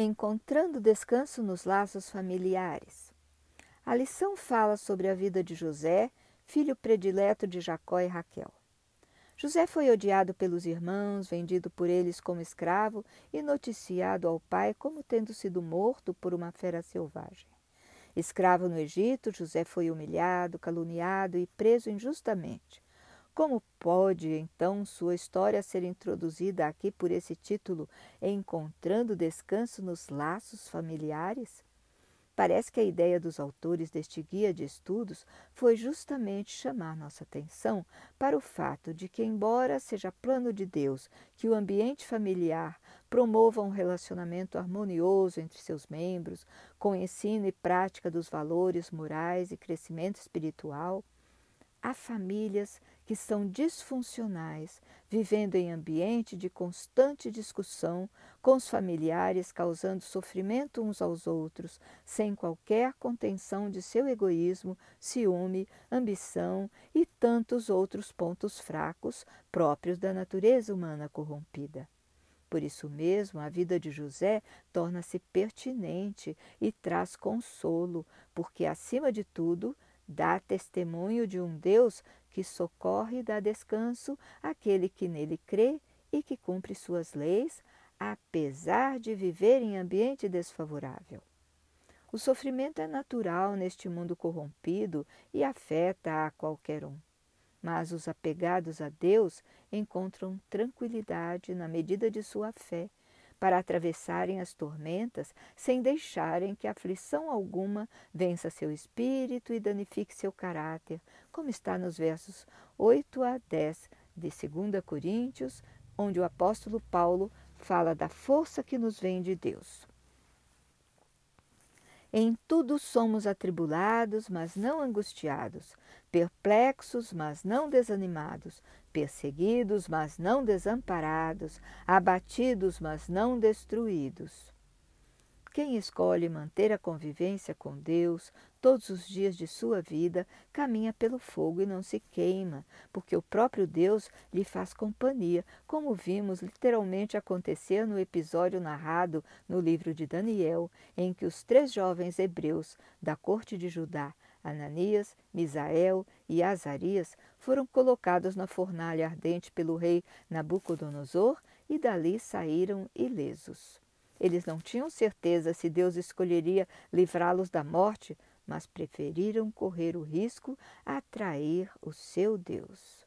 Encontrando descanso nos laços familiares. A lição fala sobre a vida de José, filho predileto de Jacó e Raquel. José foi odiado pelos irmãos, vendido por eles como escravo e noticiado ao pai como tendo sido morto por uma fera selvagem. Escravo no Egito, José foi humilhado, caluniado e preso injustamente. Como pode, então, sua história ser introduzida aqui por esse título, Encontrando Descanso nos Laços Familiares? Parece que a ideia dos autores deste guia de estudos foi justamente chamar nossa atenção para o fato de que, embora seja plano de Deus que o ambiente familiar promova um relacionamento harmonioso entre seus membros, com ensino e prática dos valores morais e crescimento espiritual, há famílias que são disfuncionais, vivendo em ambiente de constante discussão com os familiares, causando sofrimento uns aos outros, sem qualquer contenção de seu egoísmo, ciúme, ambição e tantos outros pontos fracos próprios da natureza humana corrompida. Por isso mesmo, a vida de José torna-se pertinente e traz consolo, porque, acima de tudo, dá testemunho de um Deus que socorre e dá descanso àquele que nele crê e que cumpre suas leis, apesar de viver em ambiente desfavorável. O sofrimento é natural neste mundo corrompido e afeta a qualquer um. Mas os apegados a Deus encontram tranquilidade na medida de sua fé para atravessarem as tormentas sem deixarem que aflição alguma vença seu espírito e danifique seu caráter, como está nos versos 8 a 10 de 2 Coríntios, onde o apóstolo Paulo fala da força que nos vem de Deus. Em tudo somos atribulados, mas não angustiados, perplexos, mas não desanimados, perseguidos, mas não desamparados, abatidos, mas não destruídos. Quem escolhe manter a convivência com Deus todos os dias de sua vida caminha pelo fogo e não se queima, porque o próprio Deus lhe faz companhia, como vimos literalmente acontecer no episódio narrado no livro de Daniel, em que os três jovens hebreus da corte de Judá, Ananias, Misael e Azarias, foram colocados na fornalha ardente pelo rei Nabucodonosor e dali saíram ilesos. Eles não tinham certeza se Deus escolheria livrá-los da morte, mas preferiram correr o risco a atrair o seu Deus.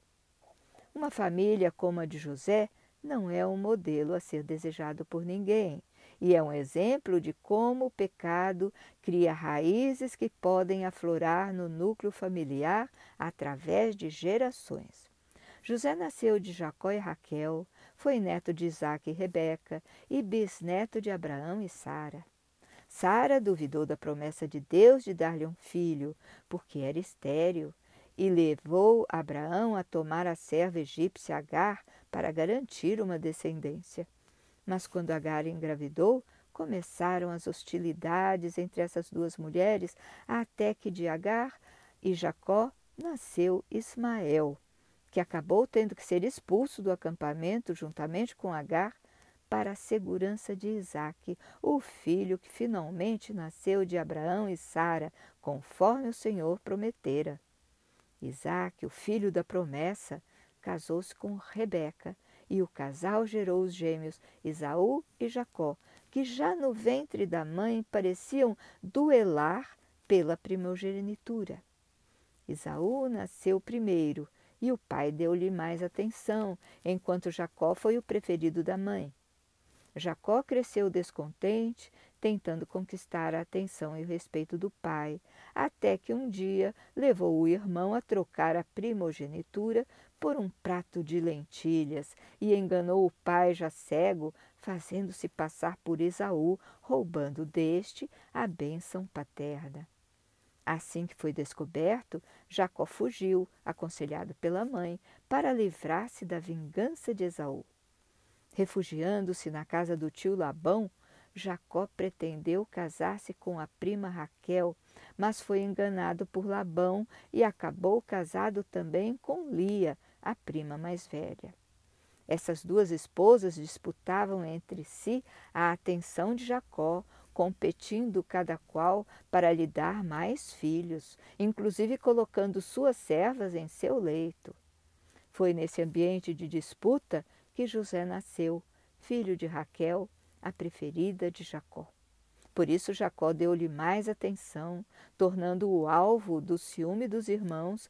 Uma família como a de José não é um modelo a ser desejado por ninguém e é um exemplo de como o pecado cria raízes que podem aflorar no núcleo familiar através de gerações. José nasceu de Jacó e Raquel, foi neto de Isaac e Rebeca e bisneto de Abraão e Sara. Sara duvidou da promessa de Deus de dar-lhe um filho, porque era estéril, e levou Abraão a tomar a serva egípcia Agar para garantir uma descendência. Mas quando Agar engravidou, começaram as hostilidades entre essas duas mulheres, até que de Agar e Jacó nasceu Ismael que acabou tendo que ser expulso do acampamento juntamente com Agar para a segurança de Isaque, o filho que finalmente nasceu de Abraão e Sara, conforme o Senhor prometera. Isaque, o filho da promessa, casou-se com Rebeca, e o casal gerou os gêmeos Isaú e Jacó, que já no ventre da mãe pareciam duelar pela primogenitura. Isaú nasceu primeiro e o pai deu-lhe mais atenção, enquanto Jacó foi o preferido da mãe. Jacó cresceu descontente, tentando conquistar a atenção e o respeito do pai, até que um dia levou o irmão a trocar a primogenitura por um prato de lentilhas e enganou o pai já cego, fazendo-se passar por Esaú, roubando deste a bênção paterna. Assim que foi descoberto, Jacó fugiu, aconselhado pela mãe, para livrar-se da vingança de Esaú. Refugiando-se na casa do tio Labão, Jacó pretendeu casar-se com a prima Raquel, mas foi enganado por Labão e acabou casado também com Lia, a prima mais velha. Essas duas esposas disputavam entre si a atenção de Jacó, competindo cada qual para lhe dar mais filhos, inclusive colocando suas servas em seu leito. Foi nesse ambiente de disputa que José nasceu, filho de Raquel, a preferida de Jacó. Por isso Jacó deu-lhe mais atenção, tornando-o alvo do ciúme dos irmãos,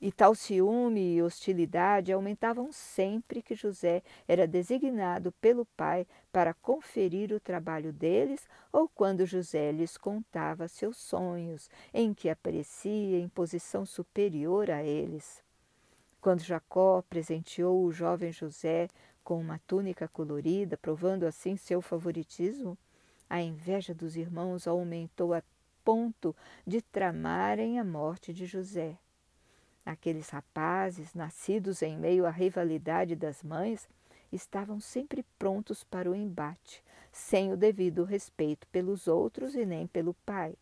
e tal ciúme e hostilidade aumentavam sempre que José era designado pelo pai para conferir o trabalho deles ou quando José lhes contava seus sonhos, em que aparecia em posição superior a eles. Quando Jacó presenteou o jovem José com uma túnica colorida, provando assim seu favoritismo, a inveja dos irmãos aumentou a ponto de tramarem a morte de José. Aqueles rapazes, nascidos em meio à rivalidade das mães, estavam sempre prontos para o embate, sem o devido respeito pelos outros e nem pelo pai.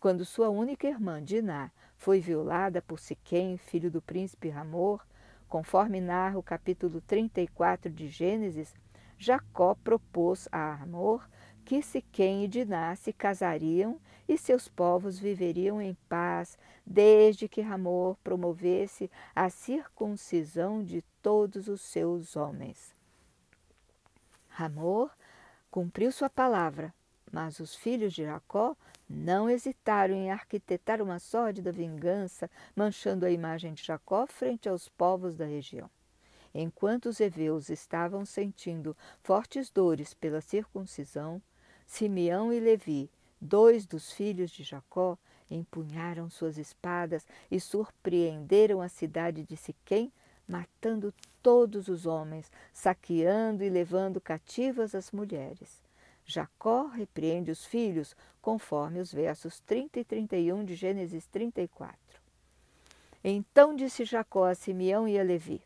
Quando sua única irmã, Diná, foi violada por Siquém, filho do príncipe Ramor, conforme narra o capítulo 34 de Gênesis, Jacó propôs a Ramor que Siquém e Diná se casariam e seus povos viveriam em paz, desde que Ramor promovesse a circuncisão de todos os seus homens. Ramor cumpriu sua palavra, mas os filhos de Jacó não hesitaram em arquitetar uma sórdida vingança, manchando a imagem de Jacó frente aos povos da região. Enquanto os heveus estavam sentindo fortes dores pela circuncisão, Simeão e Levi Dois dos filhos de Jacó empunharam suas espadas e surpreenderam a cidade de Siquém, matando todos os homens, saqueando e levando cativas as mulheres. Jacó repreende os filhos, conforme os versos 30 e 31 de Gênesis 34. Então disse Jacó a Simeão e a Levi: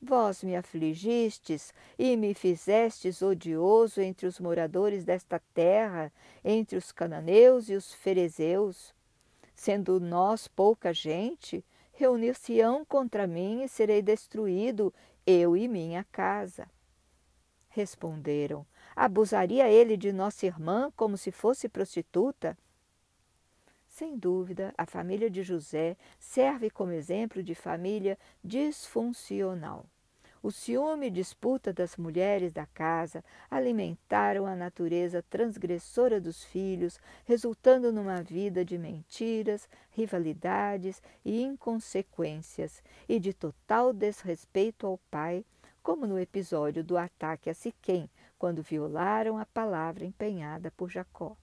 Vós me afligistes e me fizestes odioso entre os moradores desta terra, entre os cananeus e os ferezeus. Sendo nós pouca gente, reunir-se-ão contra mim e serei destruído, eu e minha casa. Responderam: Abusaria ele de nossa irmã como se fosse prostituta? Sem dúvida, a família de José serve como exemplo de família disfuncional. O ciúme e disputa das mulheres da casa alimentaram a natureza transgressora dos filhos, resultando numa vida de mentiras, rivalidades e inconsequências, e de total desrespeito ao pai, como no episódio do ataque a Siquém, quando violaram a palavra empenhada por Jacó.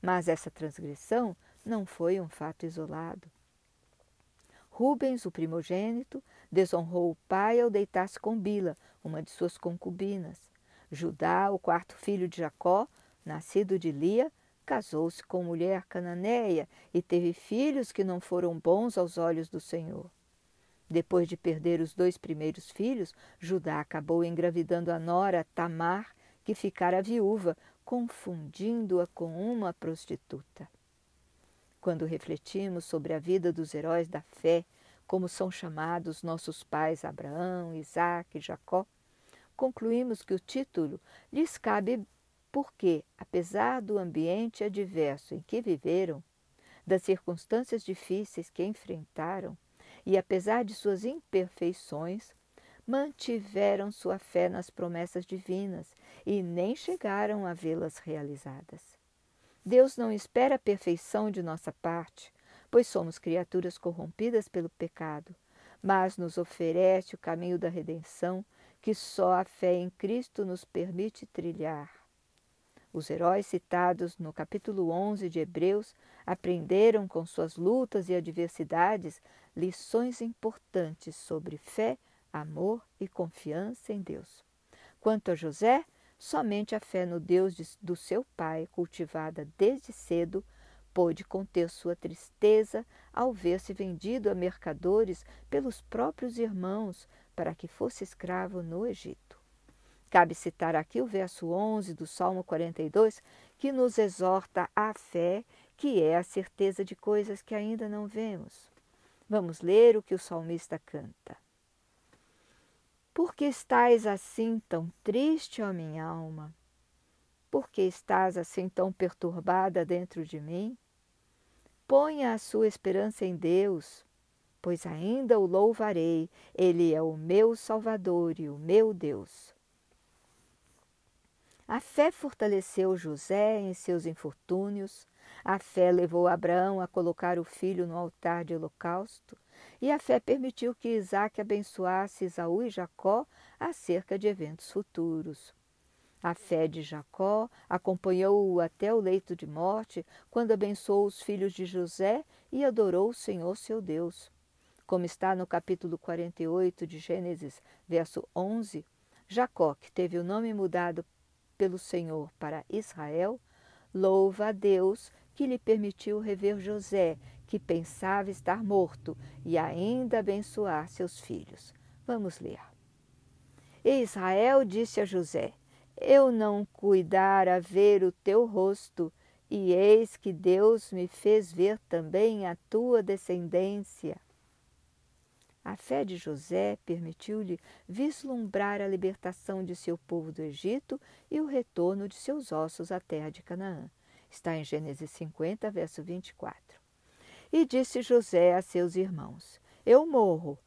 Mas essa transgressão não foi um fato isolado. Rubens, o primogênito, desonrou o pai ao deitar-se com Bila, uma de suas concubinas. Judá, o quarto filho de Jacó, nascido de Lia, casou-se com mulher cananeia e teve filhos que não foram bons aos olhos do Senhor. Depois de perder os dois primeiros filhos, Judá acabou engravidando a nora Tamar, que ficara viúva, confundindo-a com uma prostituta. Quando refletimos sobre a vida dos heróis da fé, como são chamados nossos pais Abraão, Isaac e Jacó, concluímos que o título lhes cabe porque, apesar do ambiente adverso em que viveram, das circunstâncias difíceis que enfrentaram e apesar de suas imperfeições, mantiveram sua fé nas promessas divinas e nem chegaram a vê-las realizadas. Deus não espera a perfeição de nossa parte, pois somos criaturas corrompidas pelo pecado, mas nos oferece o caminho da redenção que só a fé em Cristo nos permite trilhar. Os heróis citados no capítulo 11 de Hebreus aprenderam com suas lutas e adversidades lições importantes sobre fé, amor e confiança em Deus. Quanto a José, Somente a fé no Deus de, do seu pai, cultivada desde cedo, pôde conter sua tristeza ao ver-se vendido a mercadores pelos próprios irmãos para que fosse escravo no Egito. Cabe citar aqui o verso 11 do Salmo 42, que nos exorta à fé, que é a certeza de coisas que ainda não vemos. Vamos ler o que o salmista canta. Por que estás assim tão triste, ó minha alma? Por que estás assim tão perturbada dentro de mim? Ponha a sua esperança em Deus, pois ainda o louvarei, Ele é o meu Salvador e o meu Deus. A fé fortaleceu José em seus infortúnios, a fé levou Abraão a colocar o filho no altar de holocausto, e a fé permitiu que Isaac abençoasse Esaú e Jacó acerca de eventos futuros. A fé de Jacó acompanhou-o até o leito de morte, quando abençoou os filhos de José e adorou o Senhor seu Deus. Como está no capítulo 48 de Gênesis, verso 11, Jacó, que teve o nome mudado pelo Senhor para Israel, louva a Deus que lhe permitiu rever José que pensava estar morto e ainda abençoar seus filhos. Vamos ler. E Israel disse a José: Eu não cuidara ver o teu rosto, e eis que Deus me fez ver também a tua descendência. A fé de José permitiu-lhe vislumbrar a libertação de seu povo do Egito e o retorno de seus ossos à terra de Canaã. Está em Gênesis 50, verso 24. E disse José a seus irmãos: Eu morro,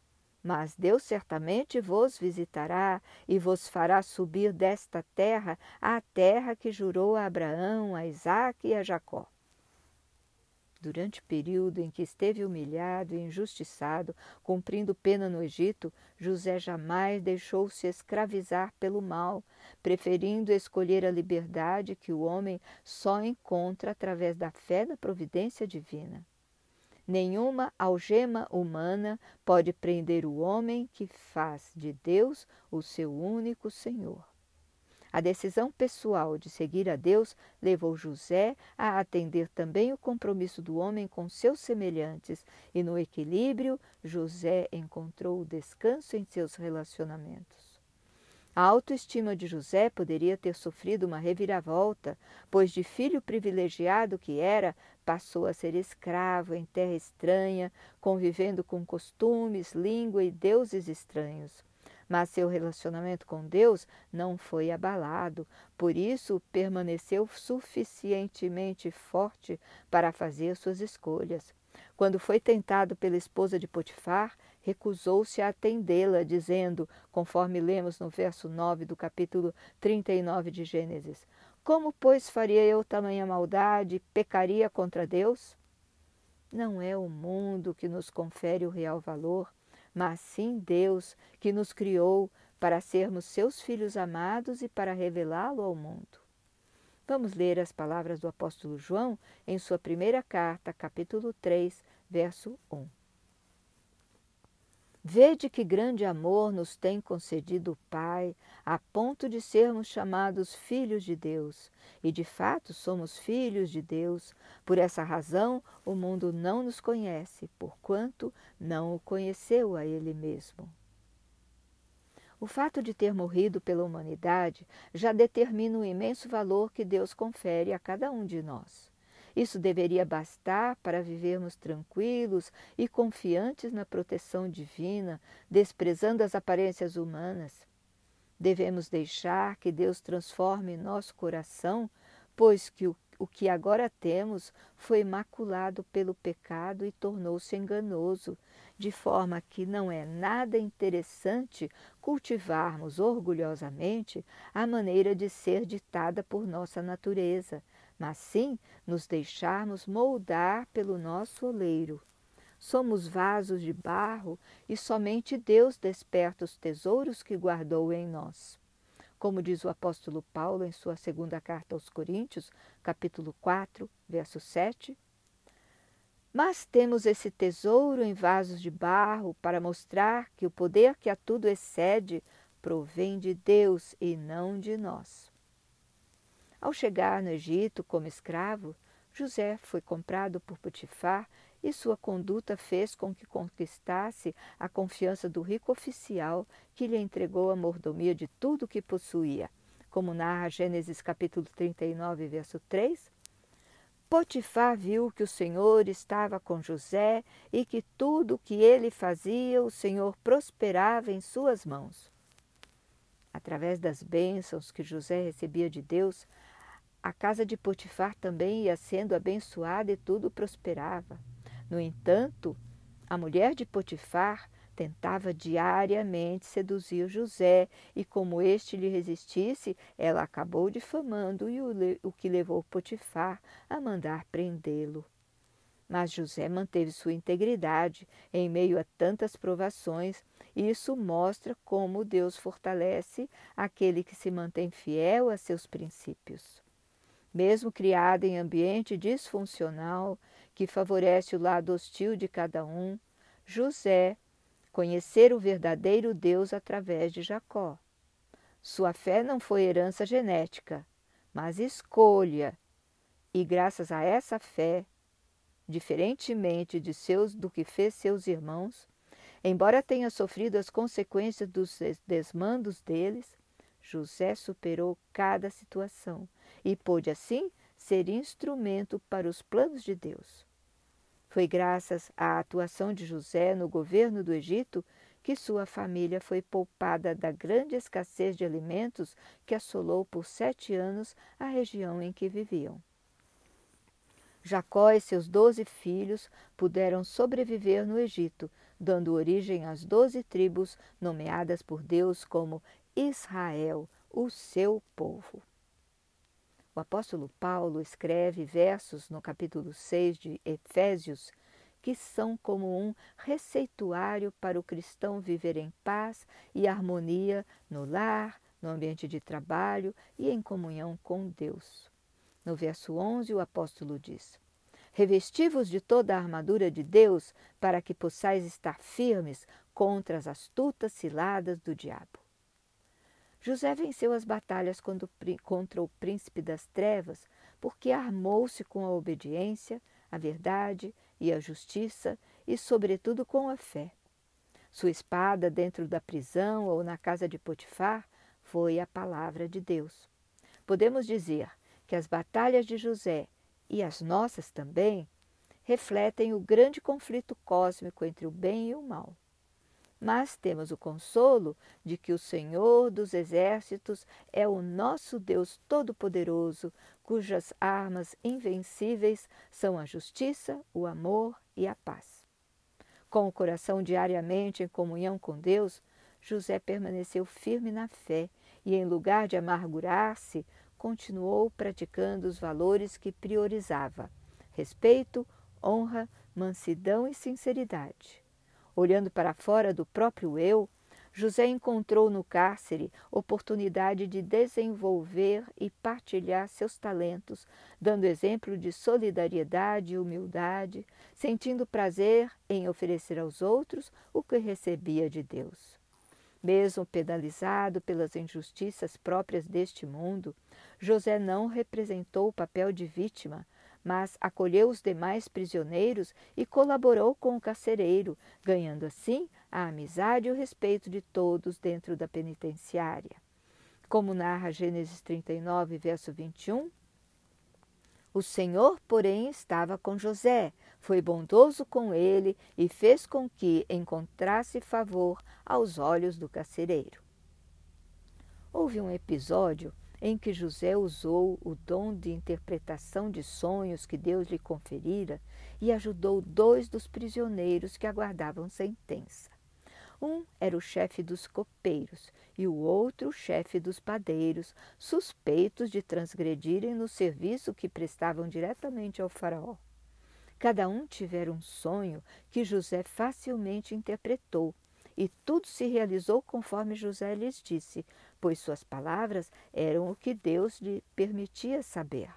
mas Deus certamente vos visitará e vos fará subir desta terra à terra que jurou a Abraão, a Isaque e a Jacó. Durante o período em que esteve humilhado e injustiçado, cumprindo pena no Egito, José jamais deixou-se escravizar pelo mal, preferindo escolher a liberdade que o homem só encontra através da fé na providência divina. Nenhuma algema humana pode prender o homem que faz de Deus o seu único Senhor. A decisão pessoal de seguir a Deus levou José a atender também o compromisso do homem com seus semelhantes, e no equilíbrio, José encontrou o descanso em seus relacionamentos. A autoestima de José poderia ter sofrido uma reviravolta, pois de filho privilegiado que era, passou a ser escravo em terra estranha, convivendo com costumes, língua e deuses estranhos. Mas seu relacionamento com Deus não foi abalado, por isso permaneceu suficientemente forte para fazer suas escolhas. Quando foi tentado pela esposa de Potifar, recusou-se a atendê-la, dizendo, conforme lemos no verso 9 do capítulo 39 de Gênesis: Como, pois, faria eu tamanha maldade pecaria contra Deus? Não é o mundo que nos confere o real valor, mas sim Deus que nos criou para sermos seus filhos amados e para revelá-lo ao mundo. Vamos ler as palavras do apóstolo João em sua primeira carta, capítulo 3, verso 1. Vede que grande amor nos tem concedido o Pai, a ponto de sermos chamados filhos de Deus. E de fato somos filhos de Deus. Por essa razão, o mundo não nos conhece, porquanto não o conheceu a Ele mesmo. O fato de ter morrido pela humanidade já determina o imenso valor que Deus confere a cada um de nós. Isso deveria bastar para vivermos tranquilos e confiantes na proteção divina, desprezando as aparências humanas. Devemos deixar que Deus transforme nosso coração, pois que o, o que agora temos foi maculado pelo pecado e tornou-se enganoso, de forma que não é nada interessante cultivarmos orgulhosamente a maneira de ser ditada por nossa natureza, mas sim nos deixarmos moldar pelo nosso oleiro. Somos vasos de barro e somente Deus desperta os tesouros que guardou em nós. Como diz o apóstolo Paulo em sua segunda carta aos Coríntios, capítulo 4, verso 7, mas temos esse tesouro em vasos de barro para mostrar que o poder que a tudo excede provém de Deus e não de nós. Ao chegar no Egito como escravo, José foi comprado por Potifar e sua conduta fez com que conquistasse a confiança do rico oficial que lhe entregou a mordomia de tudo o que possuía. Como narra Gênesis capítulo 39, verso 3, Potifar viu que o Senhor estava com José e que tudo o que ele fazia, o Senhor prosperava em suas mãos. Através das bênçãos que José recebia de Deus, a casa de Potifar também ia sendo abençoada e tudo prosperava. No entanto, a mulher de Potifar tentava diariamente seduzir José, e como este lhe resistisse, ela acabou difamando e o, que levou Potifar a mandar prendê-lo. Mas José manteve sua integridade em meio a tantas provações, e isso mostra como Deus fortalece aquele que se mantém fiel a seus princípios. Mesmo criado em ambiente disfuncional, que favorece o lado hostil de cada um, José conhecer o verdadeiro Deus através de Jacó. Sua fé não foi herança genética, mas escolha, e graças a essa fé, diferentemente de seus do que fez seus irmãos, embora tenha sofrido as consequências dos desmandos deles, José superou cada situação e pôde assim ser instrumento para os planos de Deus. Foi graças à atuação de José no governo do Egito que sua família foi poupada da grande escassez de alimentos que assolou por sete anos a região em que viviam. Jacó e seus doze filhos puderam sobreviver no Egito, dando origem às doze tribos nomeadas por Deus como Israel, o seu povo. O apóstolo Paulo escreve versos no capítulo 6 de Efésios que são como um receituário para o cristão viver em paz e harmonia no lar, no ambiente de trabalho e em comunhão com Deus. No verso 11, o apóstolo diz: Revestivos de toda a armadura de Deus para que possais estar firmes contra as astutas ciladas do diabo. José venceu as batalhas contra o príncipe das trevas porque armou-se com a obediência, a verdade e a justiça e, sobretudo, com a fé. Sua espada dentro da prisão ou na casa de Potifar foi a palavra de Deus. Podemos dizer que as batalhas de José e as nossas também refletem o grande conflito cósmico entre o bem e o mal mas temos o consolo de que o Senhor dos Exércitos é o nosso Deus Todo-Poderoso, cujas armas invencíveis são a justiça, o amor e a paz. Com o coração diariamente em comunhão com Deus, José permaneceu firme na fé e, em lugar de amargurar-se, continuou praticando os valores que priorizava: respeito, honra, mansidão e sinceridade. Olhando para fora do próprio eu, José encontrou no cárcere oportunidade de desenvolver e partilhar seus talentos, dando exemplo de solidariedade e humildade, sentindo prazer em oferecer aos outros o que recebia de Deus. Mesmo penalizado pelas injustiças próprias deste mundo, José não representou o papel de vítima, mas acolheu os demais prisioneiros e colaborou com o carcereiro, ganhando assim a amizade e o respeito de todos dentro da penitenciária. Como narra Gênesis 39, verso 21, o Senhor, porém, estava com José, foi bondoso com ele e fez com que encontrasse favor aos olhos do carcereiro. Houve um episódio em que José usou o dom de interpretação de sonhos que Deus lhe conferira e ajudou dois dos prisioneiros que aguardavam sentença. Um era o chefe dos copeiros e o outro o chefe dos padeiros, suspeitos de transgredirem no serviço que prestavam diretamente ao Faraó. Cada um tivera um sonho que José facilmente interpretou, e tudo se realizou conforme José lhes disse, pois suas palavras eram o que Deus lhe permitia saber.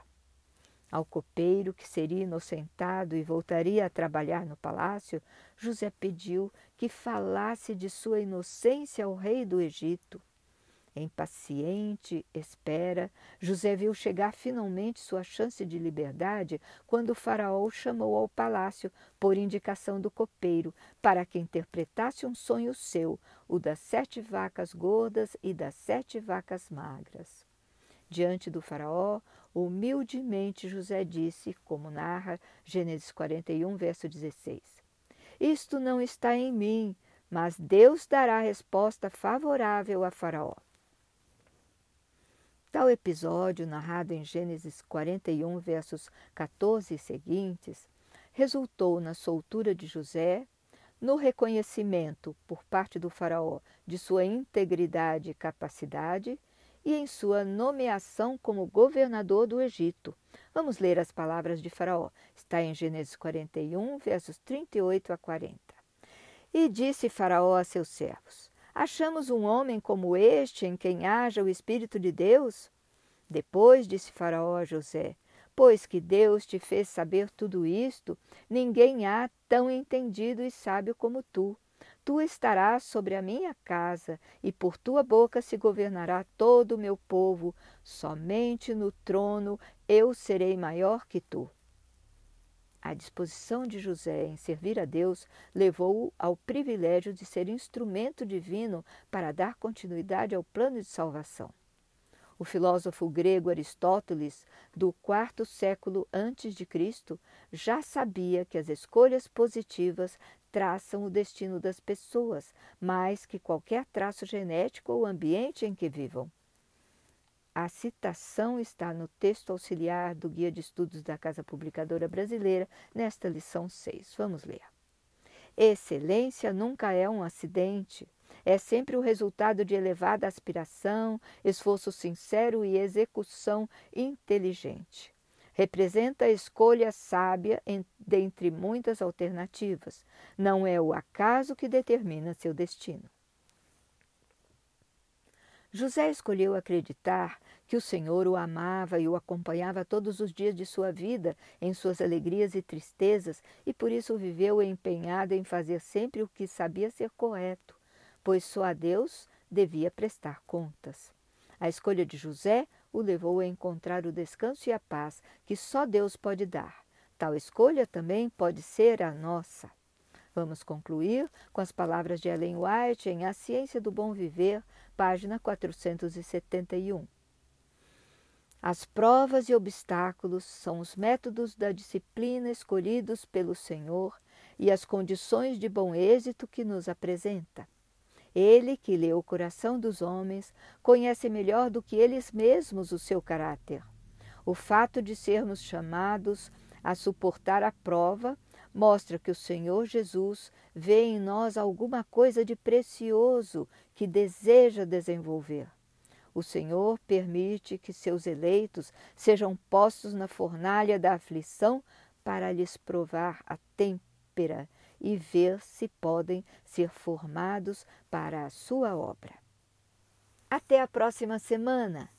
Ao copeiro, que seria inocentado e voltaria a trabalhar no palácio, José pediu que falasse de sua inocência ao rei do Egito. Em paciente espera, José viu chegar finalmente sua chance de liberdade quando o faraó o chamou ao palácio por indicação do copeiro para que interpretasse um sonho seu, o das sete vacas gordas e das sete vacas magras. Diante do faraó, humildemente José disse, como narra Gênesis 41, verso 16: Isto não está em mim, mas Deus dará resposta favorável a Faraó. Tal episódio, narrado em Gênesis 41, versos 14 e seguintes, resultou na soltura de José, no reconhecimento por parte do Faraó de sua integridade e capacidade e em sua nomeação como governador do Egito. Vamos ler as palavras de Faraó. Está em Gênesis 41, versos 38 a 40. E disse Faraó a seus servos: Achamos um homem como este em quem haja o Espírito de Deus? Depois disse Faraó a José: Pois que Deus te fez saber tudo isto, ninguém há tão entendido e sábio como tu. Tu estarás sobre a minha casa, e por tua boca se governará todo o meu povo. Somente no trono eu serei maior que tu. A disposição de José em servir a Deus levou-o ao privilégio de ser instrumento divino para dar continuidade ao plano de salvação. O filósofo grego Aristóteles, do quarto século antes de Cristo, já sabia que as escolhas positivas traçam o destino das pessoas, mais que qualquer traço genético ou ambiente em que vivam. A citação está no texto auxiliar do Guia de Estudos da Casa Publicadora Brasileira, nesta lição 6. Vamos ler. Excelência nunca é um acidente, é sempre o resultado de elevada aspiração, esforço sincero e execução inteligente. Representa a escolha sábia dentre muitas alternativas. Não é o acaso que determina seu destino. José escolheu acreditar que o Senhor o amava e o acompanhava todos os dias de sua vida, em suas alegrias e tristezas, e por isso viveu empenhado em fazer sempre o que sabia ser correto, pois só a Deus devia prestar contas. A escolha de José o levou a encontrar o descanso e a paz que só Deus pode dar. Tal escolha também pode ser a nossa. Vamos concluir com as palavras de Ellen White em A Ciência do Bom Viver, página 471. As provas e obstáculos são os métodos da disciplina escolhidos pelo Senhor e as condições de bom êxito que nos apresenta. Ele, que lê o coração dos homens, conhece melhor do que eles mesmos o seu caráter. O fato de sermos chamados a suportar a prova mostra que o Senhor Jesus vê em nós alguma coisa de precioso que deseja desenvolver. O Senhor permite que seus eleitos sejam postos na fornalha da aflição para lhes provar a têmpera e ver se podem ser formados para a sua obra. Até a próxima semana!